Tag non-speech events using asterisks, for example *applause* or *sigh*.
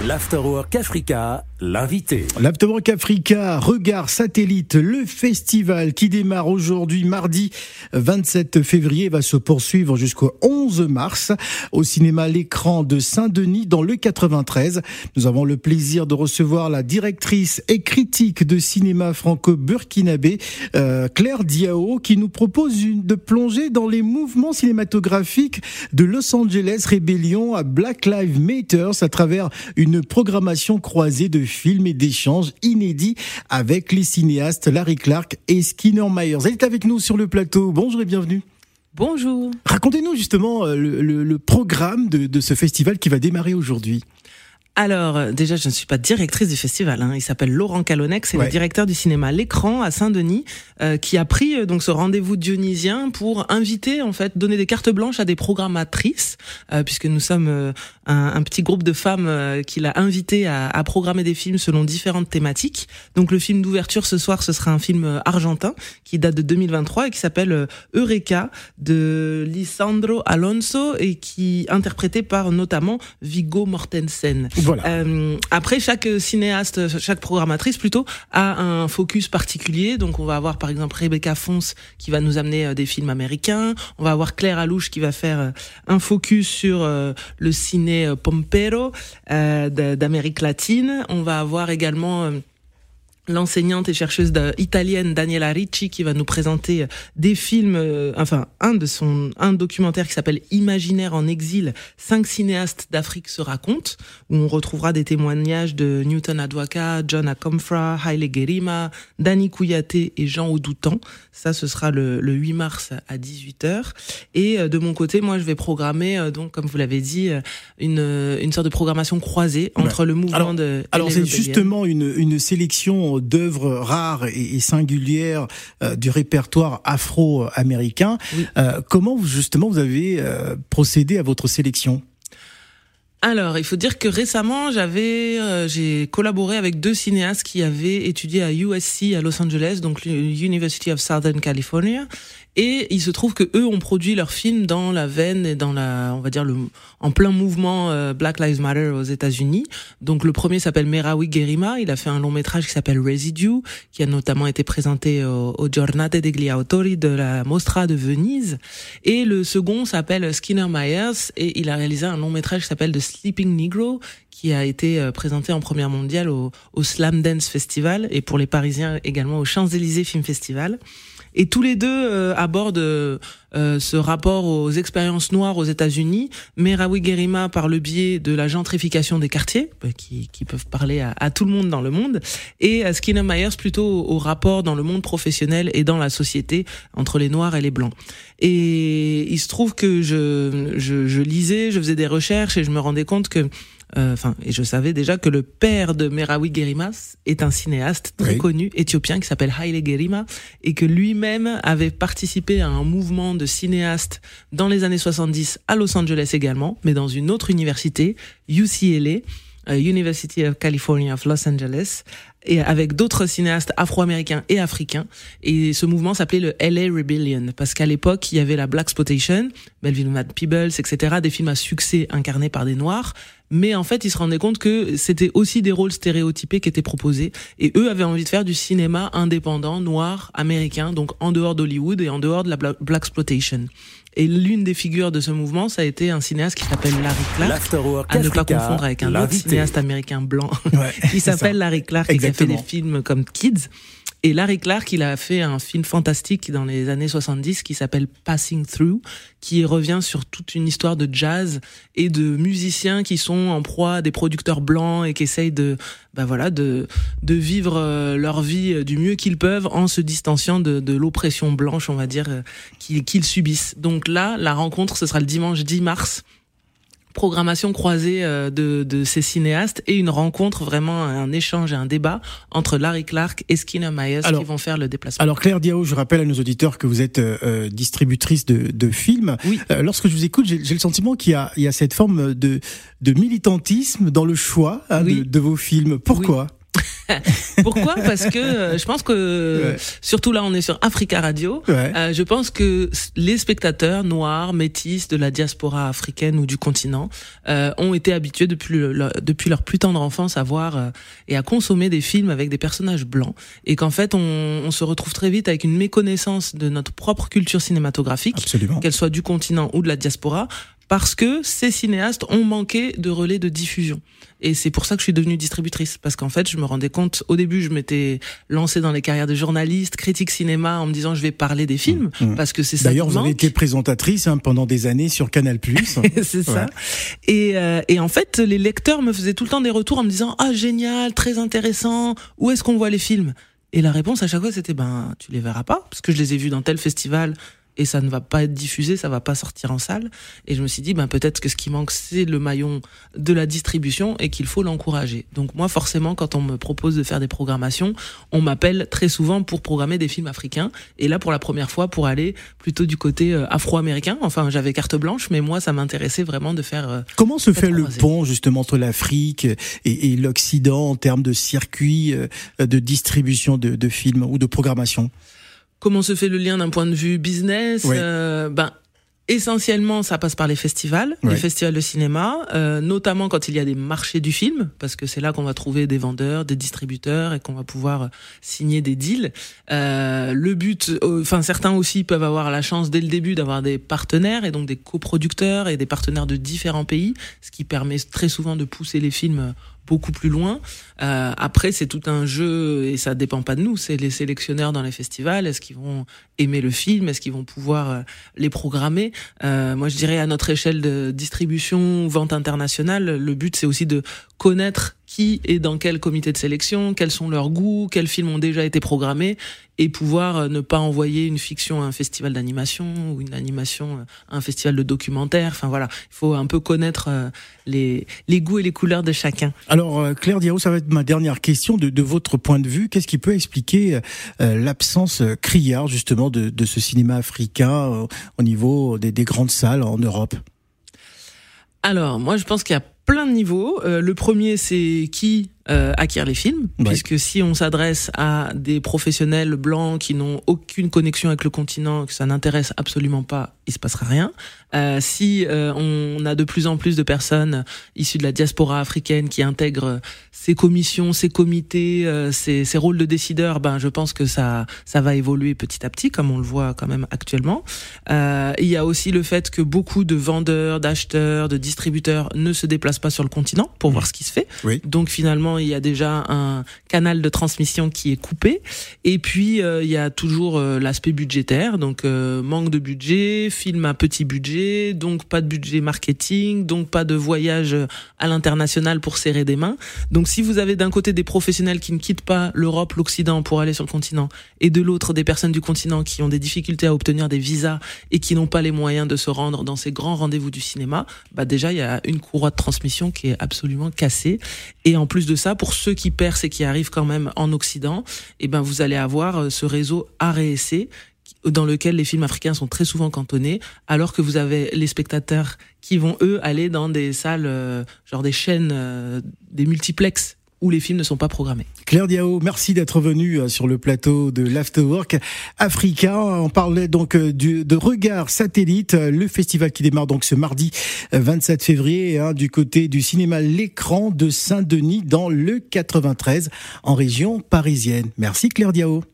L'Afterwork Africa, l'invité. L'Afterwork Africa, regard satellite, le festival qui démarre aujourd'hui, mardi 27 février, va se poursuivre jusqu'au 11 mars au cinéma L'écran de Saint-Denis dans le 93. Nous avons le plaisir de recevoir la directrice et critique de cinéma franco-burkinabé, euh, Claire Diao, qui nous propose une, de plonger dans les mouvements cinématographiques de Los Angeles Rebellion à Black Lives Matter à travers une programmation croisée de films et d'échanges inédits avec les cinéastes Larry Clark et Skinner Myers. Elle est avec nous sur le plateau. Bonjour et bienvenue. Bonjour. Racontez-nous justement euh, le, programme de ce festival qui va démarrer aujourd'hui. Alors, euh, déjà, je ne suis pas directrice du festival. Hein. Il s'appelle Laurent Calonec, c'est le directeur du cinéma L'écran à Saint-Denis, euh, qui a pris euh, donc ce rendez-vous dionysien pour inviter, en fait, donner des cartes blanches à des programmatrices, puisque nous sommes un, petit groupe de femmes qu'il a invité à, à, programmer des films selon différentes thématiques. Donc, le film d'ouverture ce soir, ce sera un film argentin qui date de 2023 et qui s'appelle Eureka de Lisandro Alonso et qui interprété par notamment Vigo Mortensen. Euh, après, chaque cinéaste, chaque programmatrice plutôt, a un focus particulier. Donc, on va avoir par exemple Rebecca Fons qui va nous amener euh, des films américains. On va avoir Claire Alouche qui va faire euh, un focus sur le ciné pompero d'Amérique latine. On va avoir également l'enseignante et chercheuse italienne Daniela Ricci qui va nous présenter euh, des films, euh, enfin un de son un documentaire qui s'appelle Imaginaire en exil, cinq cinéastes d'Afrique se racontent, où on retrouvera des témoignages de Newton Adwaka, John Akomfra, Haile Gerima, Dani Kouyaté et Jean Audoutan. Ça, ce sera le, le 8 mars à 18h. Et euh, de mon côté, moi, je vais programmer, donc comme vous l'avez dit, une, une sorte de programmation croisée entre le mouvement de... Alors c'est justement une, une sélection d'œuvres rares et, singulières euh, du répertoire afro-américain. Euh, comment justement vous avez euh, procédé à votre sélection? Alors, il faut dire que récemment, j'avais, j'ai collaboré avec deux cinéastes qui avaient étudié à USC à Los Angeles, donc l'University of Southern California, et il se trouve que eux ont produit leur film dans la veine et dans la, on va dire le, en plein mouvement euh, Black Lives Matter aux États-Unis. Donc le premier s'appelle Merawi Gerima. Il a fait un long métrage qui s'appelle Residue, qui a notamment été présenté au, Giornate degli Autori de la Mostra de Venise. Et le second s'appelle Skinner Myers et il a réalisé un long métrage qui s'appelle The Sleeping Negro, qui a été euh, présenté en première mondiale au, au Slam Dance Festival et pour les Parisiens également au Champs-Élysées Film Festival. Et tous les deux euh, abordent euh, ce rapport aux expériences noires aux États-Unis. Merawi Gerima par le biais de la gentrification des quartiers, euh, qui, qui peuvent parler à, à, tout le monde dans le monde, et Skinner Myers plutôt au, rapport dans le monde professionnel et dans la société entre les noirs et les blancs. Et il se trouve que je, je, je lisais, je faisais des recherches et je me rendais compte que euh, enfin, et je savais déjà que le père de Merawi Gerima est un cinéaste très connu éthiopien qui s'appelle Haile Gerima et que lui-même avait participé à un mouvement de cinéastes dans les années 70 à Los Angeles également, mais dans une autre université, UCLA. Euh, University of California of Los Angeles, et avec d'autres cinéastes afro-américains et africains. Et ce mouvement s'appelait le LA Rebellion, parce qu'à l'époque, il y avait la Black Exploitation, Melville Mad Peebles, etc., des films à succès incarnés par des Noirs, mais en fait, ils se rendaient compte que c'était aussi des rôles stéréotypés qui étaient proposés, et eux avaient envie de faire du cinéma indépendant, noir, américain, donc en dehors d'Hollywood et en dehors de la Black Exploitation. Et l'une des figures de ce mouvement, ça a été un cinéaste qui s'appelle Larry Clark, à ne pas confondre avec un autre cinéaste américain blanc *laughs* qui s'appelle Larry Clark et qui a fait des films comme Kids. Et Larry Clark, il a fait un film fantastique dans les années 70 qui s'appelle Passing Through, qui revient sur toute une histoire de jazz et de musiciens qui sont en proie à des producteurs blancs et qui essayent de, bah voilà, de, vivre euh, leur vie du mieux qu'ils peuvent en se distanciant de, de l'oppression blanche, on va dire, euh, qu'ils subissent. Donc là, la rencontre, ce sera le dimanche 10 mars programmation croisée euh, de, de, ces cinéastes et une rencontre, vraiment un échange et un débat entre Larry Clark et Skinner Myers qui vont faire le déplacement. Alors Claire Diao, je rappelle à nos auditeurs que vous êtes euh, euh, distributrice de, de films. Oui. lorsque je vous écoute, j'ai le sentiment qu'il y a, il y a cette forme de, de militantisme dans le choix hein, de, de, vos films. Pourquoi? *laughs* Pourquoi? Parce que euh, je pense que, surtout là, on est sur Africa Radio. Euh, je pense que les spectateurs noirs, métis de la diaspora africaine ou du continent euh, ont été habitués depuis, depuis leur plus tendre enfance à voir et à consommer des films avec des personnages blancs. Et qu'en fait, on, on, se retrouve très vite avec une méconnaissance de notre propre culture cinématographique, qu'elle soit du continent ou de la diaspora, parce que ces cinéastes ont manqué de relais de diffusion. Et c'est pour ça que je suis devenue distributrice, parce qu'en fait, je me rendais compte, au début, je m'étais lancée dans les carrières de journaliste, critique cinéma, en me disant, je vais parler des films, mmh, mmh. parce que c'est ça D'ailleurs, vous avez été présentatrice hein, pendant des années sur Canal+. *laughs* c'est ça. Et, euh, et en fait, les lecteurs me faisaient tout le temps des retours en me disant, ah, génial, très intéressant, où est-ce qu'on voit les films? Et la réponse à chaque fois, c'était ben tu les verras pas parce que je les ai vus dans tel festival, et ça ne va pas être diffusé, ça va pas sortir en salle. Et je me suis dit, ben peut-être que ce qui manque, c'est le maillon de la distribution et qu'il faut l'encourager. Donc moi, forcément, quand on me propose de faire des programmations, on m'appelle très souvent pour programmer des films africains. Et là, pour la première fois, pour aller plutôt du côté euh, afro-américain. Enfin, j'avais carte blanche, mais moi, ça m'intéressait vraiment de faire. Euh, Comment se fait le pont justement entre l'Afrique et, et l'Occident en termes de circuit euh, de distribution de, de films ou de programmation Comment se fait le lien d'un point de vue business euh, Ben essentiellement, ça passe par les festivals, les festivals de cinéma, euh, notamment quand il y a des marchés du film, parce que c'est là qu'on va trouver des vendeurs, des distributeurs et qu'on va pouvoir signer des deals. Euh, le but, euh, enfin certains aussi peuvent avoir la chance dès le début d'avoir des partenaires et donc des coproducteurs et des partenaires de différents pays, ce qui permet très souvent de pousser les films beaucoup plus loin. Euh, après, c'est tout un jeu et ça dépend pas de nous. C'est les sélectionneurs dans les festivals. Est-ce qu'ils vont aimer le film? Est-ce qu'ils vont pouvoir euh, les programmer? Euh, Moi, je dirais à notre échelle de distribution, vente internationale, le but c'est aussi de connaître qui est dans quel comité de sélection, quels sont leurs goûts, quels films ont déjà été programmés, et pouvoir euh, ne pas envoyer une fiction à un festival d'animation ou une animation à un festival de documentaire. Enfin voilà, il faut un peu connaître euh, les, les goûts et les couleurs de chacun. Alors euh, Claire Diao, ça va être ma dernière question. De, de votre point de vue, qu'est-ce qui peut expliquer l'absence criarde justement de, de, ce cinéma africain au niveau des, des grandes salles en Europe? Alors, moi, je pense qu'il y a plein de niveaux. Euh, le premier, c'est qui euh, acquiert les films, puisque si on s'adresse à des professionnels blancs qui n'ont aucune connexion avec le continent, que ça n'intéresse absolument pas, il se passera rien. Euh, si euh, on a de plus en plus de personnes issues de la diaspora africaine qui intègrent ces commissions, ces comités, euh, ces, ces, rôles de décideurs, ben je pense que ça ça va évoluer petit à petit, comme on le voit quand même actuellement. Euh, il y a aussi le fait que beaucoup de vendeurs, d'acheteurs, de distributeurs ne se déplacent pas sur le continent pour voir ce qui se fait. Oui. Donc finalement il y a déjà un canal de transmission qui est coupé. Et puis, euh, il y a toujours euh, l'aspect budgétaire, donc euh, manque de budget, film à petit budget, donc pas de budget marketing, donc pas de voyage à l'international pour serrer des mains. Donc si vous avez d'un côté des professionnels qui ne quittent pas l'Europe, l'Occident pour aller sur le continent, et de l'autre des personnes du continent qui ont des difficultés à obtenir des visas et qui n'ont pas les moyens de se rendre dans ces grands rendez-vous du cinéma, bah déjà il y a une courroie de transmission qui est absolument cassée. Et en plus de ça, pour ceux qui percent et qui arrivent quand même en Occident, eh ben vous allez avoir euh, ce réseau AREC dans lequel les films africains sont très souvent cantonnés, alors que vous avez les spectateurs qui vont eux aller dans des salles, euh, genre des chaînes, euh, des multiplexes où les films ne sont pas programmés. Claire Diao, merci d'être venue euh, sur le plateau de l'Afterwork Africa. On parlait donc euh, de Regard Satellite, euh, le festival qui démarre donc ce mardi 27 février hein, du côté du cinéma L'écran de Saint-Denis dans le 93 en région parisienne. Merci Claire Diao.